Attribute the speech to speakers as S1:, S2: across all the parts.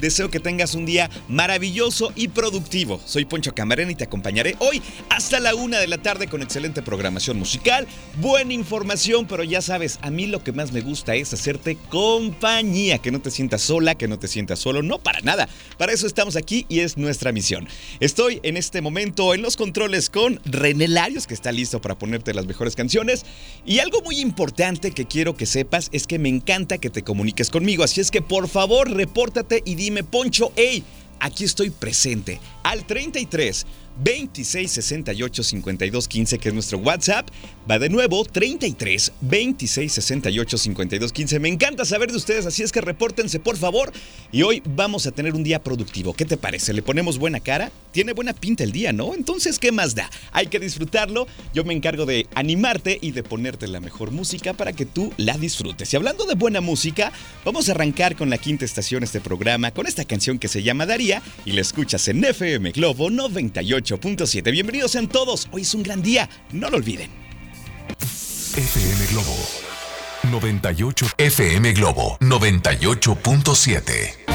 S1: Deseo que tengas un día maravilloso y productivo. Soy Poncho Camarena y te acompañaré hoy hasta la una de la tarde con excelente programación musical, buena información, pero ya sabes, a mí lo que más me gusta es hacerte compañía, que no te sientas sola, que no te sientas solo, no para nada. Para eso estamos aquí y es nuestra misión. Estoy en este momento en los controles con René Larios, que está listo para ponerte las mejores canciones. Y algo muy importante que quiero que sepas es que me encanta que te comuniques conmigo, así es que por favor repórtate y dime, Poncho, hey, aquí estoy presente. Al 33 26 68 52 15, que es nuestro WhatsApp. Va de nuevo, 33 26 68 52 15. Me encanta saber de ustedes, así es que repórtense por favor. Y hoy vamos a tener un día productivo. ¿Qué te parece? ¿Le ponemos buena cara? Tiene buena pinta el día, ¿no? Entonces, ¿qué más da? Hay que disfrutarlo. Yo me encargo de animarte y de ponerte la mejor música para que tú la disfrutes. Y hablando de buena música, vamos a arrancar con la quinta estación este programa, con esta canción que se llama Daría y la escuchas en FM Globo 98. Bienvenidos sean todos. Hoy es un gran día. No lo olviden.
S2: FM Globo 98 FM Globo 98.7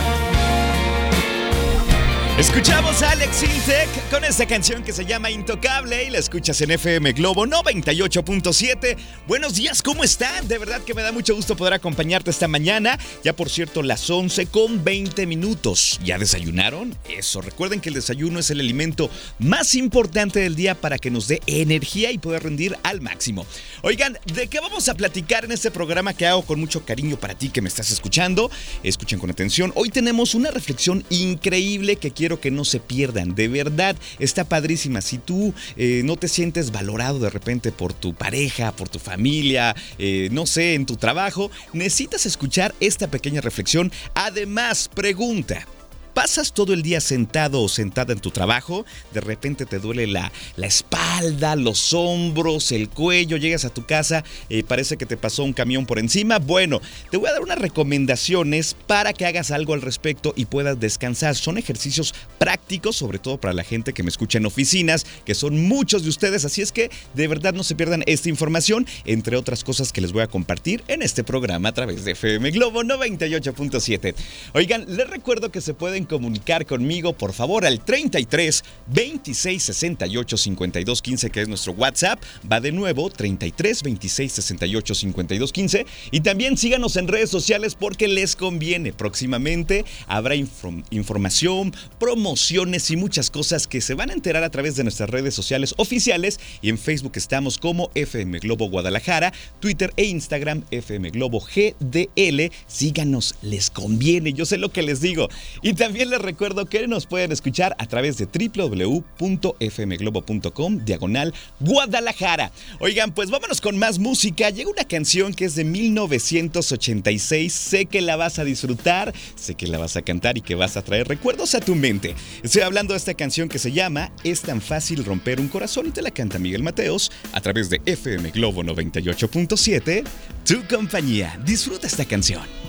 S1: Escuchamos a Alex Intec con esta canción que se llama Intocable y la escuchas en FM Globo 98.7. Buenos días, ¿cómo están? De verdad que me da mucho gusto poder acompañarte esta mañana. Ya por cierto, las 11 con 20 minutos. ¿Ya desayunaron? Eso, recuerden que el desayuno es el alimento más importante del día para que nos dé energía y poder rendir al máximo. Oigan, ¿de qué vamos a platicar en este programa que hago con mucho cariño para ti que me estás escuchando? Escuchen con atención. Hoy tenemos una reflexión increíble que quiero que no se pierdan. De verdad, está padrísima. Si tú eh, no te sientes valorado de repente por tu pareja, por tu familia, eh, no sé, en tu trabajo, necesitas escuchar esta pequeña reflexión. Además, pregunta. ¿Pasas todo el día sentado o sentada en tu trabajo? De repente te duele la, la espalda, los hombros, el cuello, llegas a tu casa y parece que te pasó un camión por encima. Bueno, te voy a dar unas recomendaciones para que hagas algo al respecto y puedas descansar. Son ejercicios prácticos, sobre todo para la gente que me escucha en oficinas, que son muchos de ustedes, así es que de verdad no se pierdan esta información, entre otras cosas que les voy a compartir en este programa a través de FM Globo 98.7. Oigan, les recuerdo que se pueden comunicar conmigo, por favor, al 33 26 68 52 15, que es nuestro WhatsApp. Va de nuevo, 33 26 68 52 15. Y también síganos en redes sociales porque les conviene. Próximamente habrá información, promociones y muchas cosas que se van a enterar a través de nuestras redes sociales oficiales. Y en Facebook estamos como FM Globo Guadalajara, Twitter e Instagram FM Globo GDL. Síganos, les conviene. Yo sé lo que les digo. Y también también les recuerdo que nos pueden escuchar a través de www.fmglobo.com diagonal Guadalajara. Oigan, pues vámonos con más música. Llega una canción que es de 1986. Sé que la vas a disfrutar, sé que la vas a cantar y que vas a traer recuerdos a tu mente. Estoy hablando de esta canción que se llama Es tan fácil romper un corazón y te la canta Miguel Mateos a través de FM Globo 98.7. Tu compañía. Disfruta esta canción.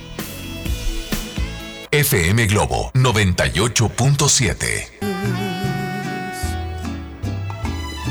S2: FM Globo 98.7.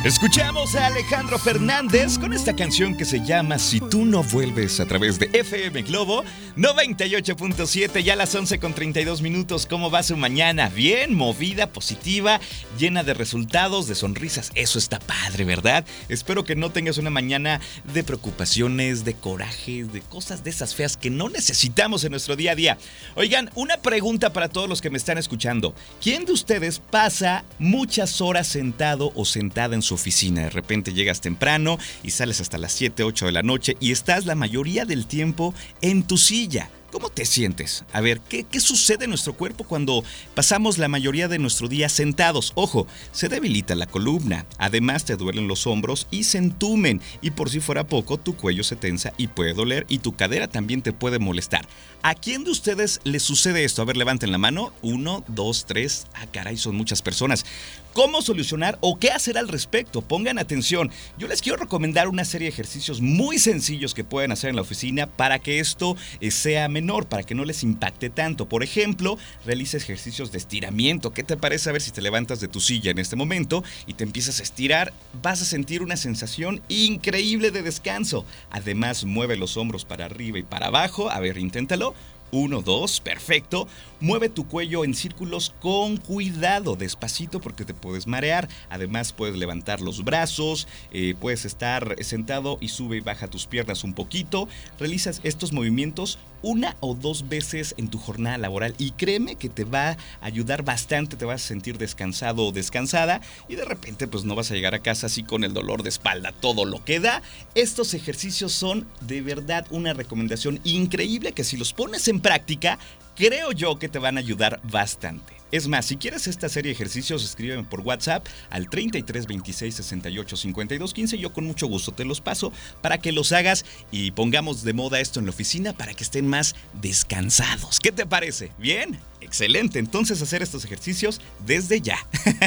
S1: Escuchamos a Alejandro Fernández con esta canción que se llama Si tú no vuelves a través de FM Globo 98.7, ya a las 11 con 32 minutos. ¿Cómo va su mañana? Bien, movida, positiva, llena de resultados, de sonrisas. Eso está padre, ¿verdad? Espero que no tengas una mañana de preocupaciones, de corajes, de cosas de esas feas que no necesitamos en nuestro día a día. Oigan, una pregunta para todos los que me están escuchando. ¿Quién de ustedes pasa muchas horas sentado o sentada en su oficina. De repente llegas temprano y sales hasta las 7, 8 de la noche y estás la mayoría del tiempo en tu silla. ¿Cómo te sientes? A ver, ¿qué, ¿qué, sucede en nuestro cuerpo cuando pasamos la mayoría de nuestro día sentados? Ojo, se debilita la columna, además te duelen los hombros y se entumen, y por si fuera poco, tu cuello se tensa y puede doler y tu cadera también te puede molestar. ¿A quién de ustedes le sucede esto? A ver, levanten la mano. Uno, dos, tres. Ah, caray, son muchas personas cómo solucionar o qué hacer al respecto. Pongan atención. Yo les quiero recomendar una serie de ejercicios muy sencillos que pueden hacer en la oficina para que esto eh, sea menor, para que no les impacte tanto. Por ejemplo, realiza ejercicios de estiramiento. ¿Qué te parece a ver si te levantas de tu silla en este momento y te empiezas a estirar? Vas a sentir una sensación increíble de descanso. Además, mueve los hombros para arriba y para abajo. A ver, inténtalo. Uno, dos, perfecto. Mueve tu cuello en círculos con cuidado, despacito porque te puedes marear. Además puedes levantar los brazos, eh, puedes estar sentado y sube y baja tus piernas un poquito. Realizas estos movimientos una o dos veces en tu jornada laboral y créeme que te va a ayudar bastante, te vas a sentir descansado o descansada y de repente pues no vas a llegar a casa así con el dolor de espalda, todo lo que da. Estos ejercicios son de verdad una recomendación increíble que si los pones en práctica creo yo que te van a ayudar bastante. Es más, si quieres esta serie de ejercicios, escríbeme por WhatsApp al 33 26 68 52 15. Yo con mucho gusto te los paso para que los hagas y pongamos de moda esto en la oficina para que estén más descansados. ¿Qué te parece? ¿Bien? Excelente, entonces hacer estos ejercicios desde ya.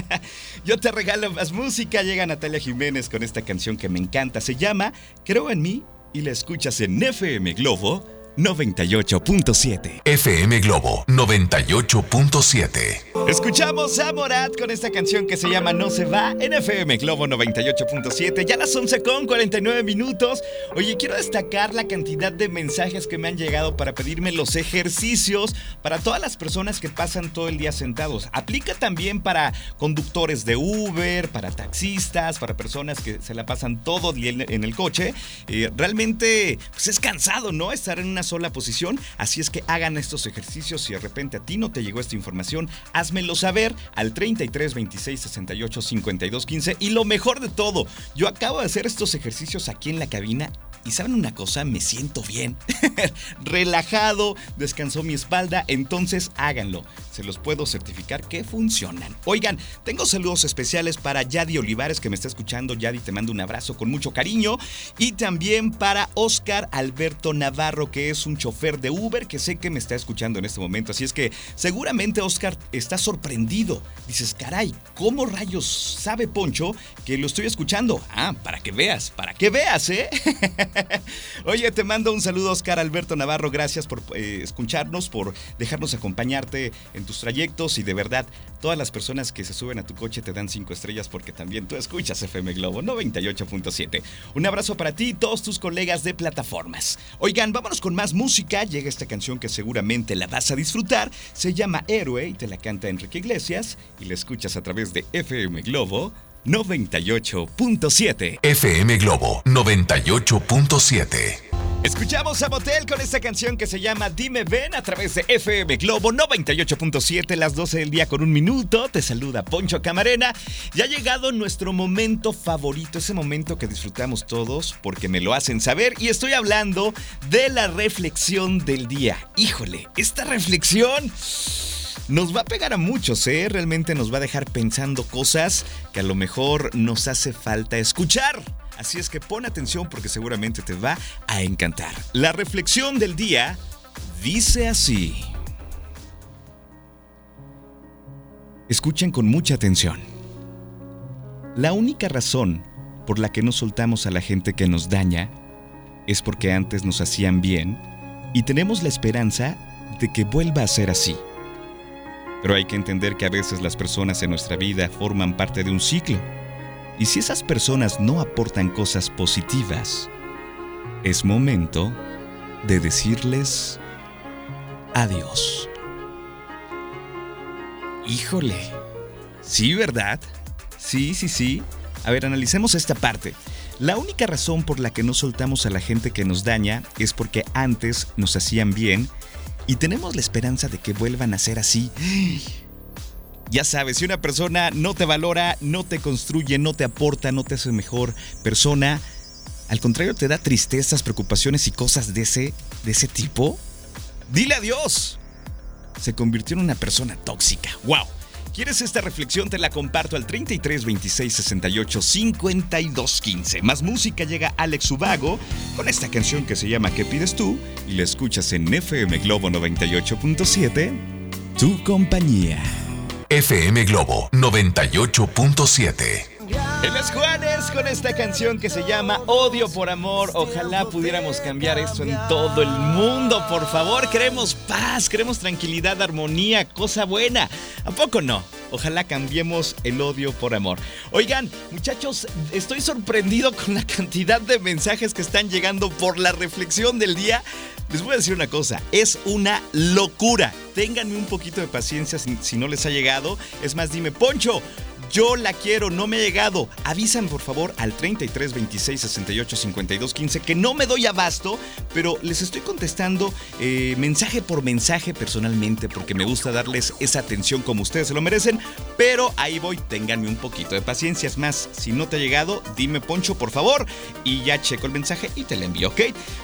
S1: Yo te regalo más música. Llega Natalia Jiménez con esta canción que me encanta. Se llama Creo en mí y la escuchas en FM Globo 98.7.
S3: FM Globo 98.7.
S1: Escuchamos a Morat con esta canción que se llama No se va en FM Globo 98.7. Ya las 11 con 49 minutos. Oye, quiero destacar la cantidad de mensajes que me han llegado para pedirme los ejercicios para todas las personas que pasan todo el día sentados. Aplica también para conductores de Uber, para taxistas, para personas que se la pasan todo el día en el coche. Eh, realmente pues es cansado, ¿no? Estar en una sola posición, así es que hagan estos ejercicios. Si de repente a ti no te llegó esta información, házmelo saber al 33 26 68 52 15. Y lo mejor de todo, yo acabo de hacer estos ejercicios aquí en la cabina y saben una cosa, me siento bien, relajado, descansó mi espalda, entonces háganlo. Se los puedo certificar que funcionan. Oigan, tengo saludos especiales para Yadi Olivares que me está escuchando. Yadi, te mando un abrazo con mucho cariño. Y también para Oscar Alberto Navarro, que es un chofer de Uber que sé que me está escuchando en este momento. Así es que seguramente Oscar está sorprendido. Dices, caray, ¿cómo rayos sabe Poncho que lo estoy escuchando? Ah, para que veas, para que veas, ¿eh? Oye, te mando un saludo, Oscar Alberto Navarro. Gracias por eh, escucharnos, por dejarnos acompañarte en tus trayectos y de verdad, todas las personas que se suben a tu coche te dan cinco estrellas porque también tú escuchas FM Globo 98.7. Un abrazo para ti y todos tus colegas de plataformas. Oigan, vámonos con más música. Llega esta canción que seguramente la vas a disfrutar. Se llama Héroe y te la canta Enrique Iglesias y la escuchas a través de FM Globo 98.7.
S3: FM Globo 98.7.
S1: Escuchamos a Motel con esta canción que se llama Dime Ven a través de FM Globo 98.7, las 12 del día con un minuto. Te saluda Poncho Camarena. Ya ha llegado nuestro momento favorito, ese momento que disfrutamos todos porque me lo hacen saber. Y estoy hablando de la reflexión del día. Híjole, esta reflexión nos va a pegar a muchos, ¿eh? Realmente nos va a dejar pensando cosas que a lo mejor nos hace falta escuchar. Así es que pon atención porque seguramente te va a encantar. La reflexión del día dice así. Escuchen con mucha atención. La única razón por la que no soltamos a la gente que nos daña es porque antes nos hacían bien y tenemos la esperanza de que vuelva a ser así. Pero hay que entender que a veces las personas en nuestra vida forman parte de un ciclo. Y si esas personas no aportan cosas positivas, es momento de decirles adiós. Híjole. Sí, ¿verdad? Sí, sí, sí. A ver, analicemos esta parte. La única razón por la que no soltamos a la gente que nos daña es porque antes nos hacían bien y tenemos la esperanza de que vuelvan a ser así. Ya sabes, si una persona no te valora, no te construye, no te aporta, no te hace mejor persona, al contrario te da tristezas, preocupaciones y cosas de ese, de ese tipo, dile adiós. Se convirtió en una persona tóxica. ¡Wow! ¿Quieres esta reflexión? Te la comparto al 33 26 68 52 15. Más música llega Alex Ubago con esta canción que se llama ¿Qué pides tú? Y la escuchas en FM Globo 98.7. Tu compañía.
S3: FM Globo 98.7.
S1: En Juanes con esta canción que se llama Odio por Amor. Ojalá pudiéramos cambiar esto en todo el mundo, por favor. Queremos paz, queremos tranquilidad, armonía, cosa buena. ¿A poco no? Ojalá cambiemos el odio por amor. Oigan, muchachos, estoy sorprendido con la cantidad de mensajes que están llegando por la reflexión del día. Les voy a decir una cosa, es una locura. Ténganme un poquito de paciencia si no les ha llegado. Es más, dime, Poncho, yo la quiero, no me ha llegado. Avisan por favor al 33 26 68 52 15 que no me doy abasto, pero les estoy contestando eh, mensaje por mensaje personalmente porque me gusta darles esa atención como ustedes se lo merecen. Pero ahí voy, ténganme un poquito de paciencia. Es más, si no te ha llegado, dime Poncho por favor y ya checo el mensaje y te lo envío, ¿ok?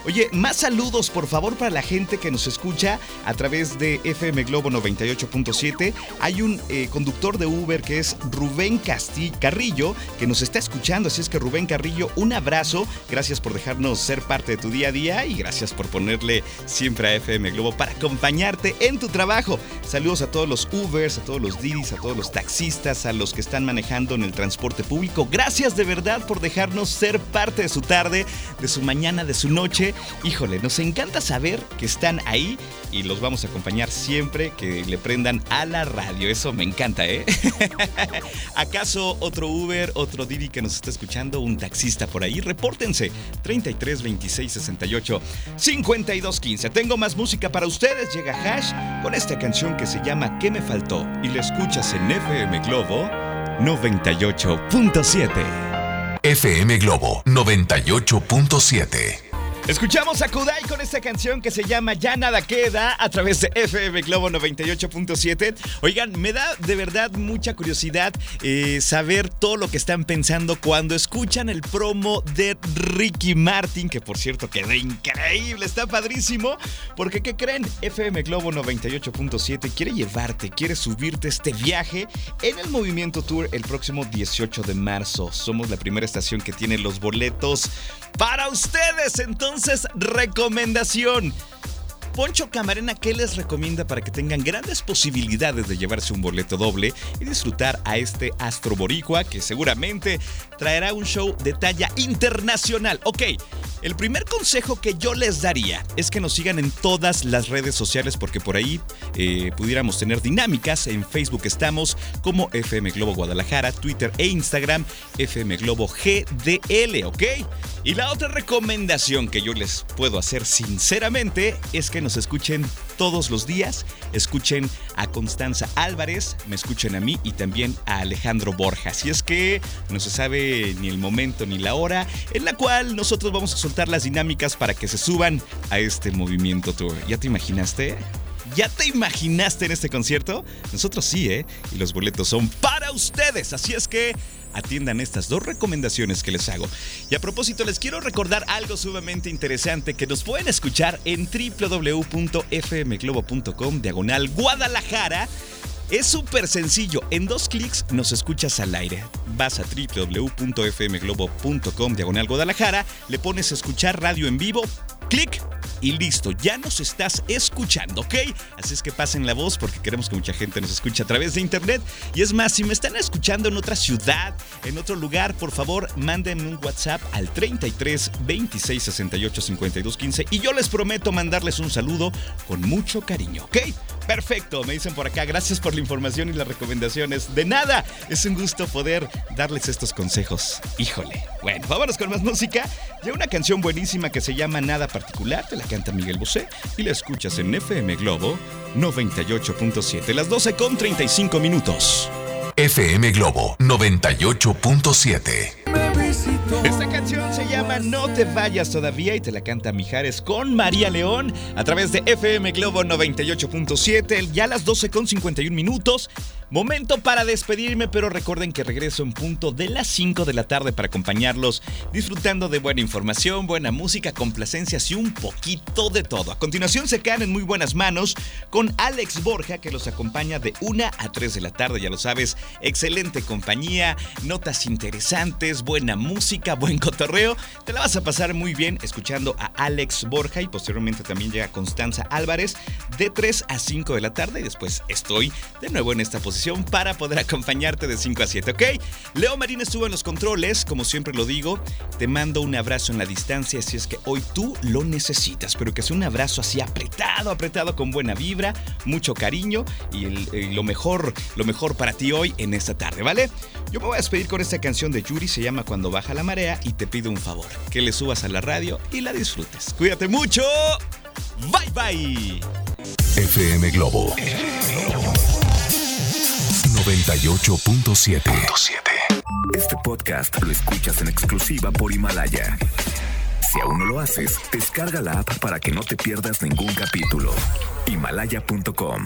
S1: Oye, más saludos por favor para la gente que nos escucha a través de FM Globo 98.7. Hay un eh, conductor de Uber que es Rubén. Rubén Castillo, Carrillo, que nos está escuchando. Así es que Rubén Carrillo, un abrazo. Gracias por dejarnos ser parte de tu día a día y gracias por ponerle siempre a FM Globo para acompañarte en tu trabajo. Saludos a todos los Ubers, a todos los Didis, a todos los taxistas, a los que están manejando en el transporte público. Gracias de verdad por dejarnos ser parte de su tarde, de su mañana, de su noche. Híjole, nos encanta saber que están ahí y los vamos a acompañar siempre que le prendan a la radio. Eso me encanta, ¿eh? ¿Acaso otro Uber, otro Didi que nos está escuchando, un taxista por ahí? Repórtense 33 26 68 52 15. Tengo más música para ustedes. Llega Hash con esta canción que se llama ¿Qué me faltó? Y la escuchas en FM Globo 98.7.
S3: FM Globo 98.7.
S1: Escuchamos a Kudai con esta canción que se llama Ya nada queda a través de FM Globo 98.7. Oigan, me da de verdad mucha curiosidad eh, saber todo lo que están pensando cuando escuchan el promo de Ricky Martin, que por cierto quedó increíble, está padrísimo. Porque, ¿qué creen? FM Globo 98.7 quiere llevarte, quiere subirte este viaje en el Movimiento Tour el próximo 18 de marzo. Somos la primera estación que tiene los boletos para ustedes. Entonces, recomendación. Poncho Camarena, ¿qué les recomienda para que tengan grandes posibilidades de llevarse un boleto doble y disfrutar a este astro boricua que seguramente traerá un show de talla internacional? Ok, el primer consejo que yo les daría es que nos sigan en todas las redes sociales porque por ahí eh, pudiéramos tener dinámicas. En Facebook estamos como FM Globo Guadalajara, Twitter e Instagram FM Globo GDL, ¿ok? Y la otra recomendación que yo les puedo hacer sinceramente es que nos escuchen todos los días, escuchen a Constanza Álvarez, me escuchen a mí y también a Alejandro Borja. Si es que no se sabe ni el momento ni la hora en la cual nosotros vamos a soltar las dinámicas para que se suban a este movimiento tour. ¿Ya te imaginaste? ¿Ya te imaginaste en este concierto? Nosotros sí, ¿eh? Y los boletos son para ustedes. Así es que atiendan estas dos recomendaciones que les hago. Y a propósito, les quiero recordar algo sumamente interesante que nos pueden escuchar en www.fmglobo.com diagonal Guadalajara. Es súper sencillo, en dos clics nos escuchas al aire. Vas a www.fmglobo.com diagonal Guadalajara, le pones escuchar radio en vivo, clic y listo, ya nos estás escuchando, ¿ok? Así es que pasen la voz porque queremos que mucha gente nos escuche a través de internet. Y es más, si me están escuchando en otra ciudad, en otro lugar, por favor, manden un WhatsApp al 33 26 68 52 15 y yo les prometo mandarles un saludo con mucho cariño, ¿ok? Perfecto, me dicen por acá, gracias por la información y las recomendaciones. De nada, es un gusto poder darles estos consejos. Híjole. Bueno, vámonos con más música. Ya una canción buenísima que se llama Nada Particular, te la canta Miguel Bosé y la escuchas en FM Globo 98.7, las 12 con 35 minutos.
S3: FM Globo 98.7.
S1: Esta canción se llama No te vayas todavía y te la canta Mijares con María León a través de FM Globo 98.7, ya a las 12 con 51 minutos. Momento para despedirme, pero recuerden que regreso en punto de las 5 de la tarde para acompañarlos, disfrutando de buena información, buena música, complacencias y un poquito de todo. A continuación se quedan en muy buenas manos con Alex Borja, que los acompaña de 1 a 3 de la tarde, ya lo sabes, excelente compañía, notas interesantes, buena música, buen cotorreo. Te la vas a pasar muy bien escuchando a Alex Borja y posteriormente también llega Constanza Álvarez de 3 a 5 de la tarde y después estoy de nuevo en esta posición para poder acompañarte de 5 a 7, ¿ok? Leo Marín estuvo en los controles, como siempre lo digo, te mando un abrazo en la distancia si es que hoy tú lo necesitas, pero que sea un abrazo así apretado, apretado con buena vibra, mucho cariño y, lo mejor, lo mejor para ti hoy en esta tarde, ¿vale? Yo me voy a despedir con esta canción de Yuri, se llama Cuando baja la marea y te pido un favor, que le subas a la radio y la disfrutes. Cuídate mucho. Bye bye.
S2: FM Globo 98.7. Este podcast lo escuchas en exclusiva por Himalaya. Si aún no lo haces, descarga la app para que no te pierdas ningún capítulo. Himalaya.com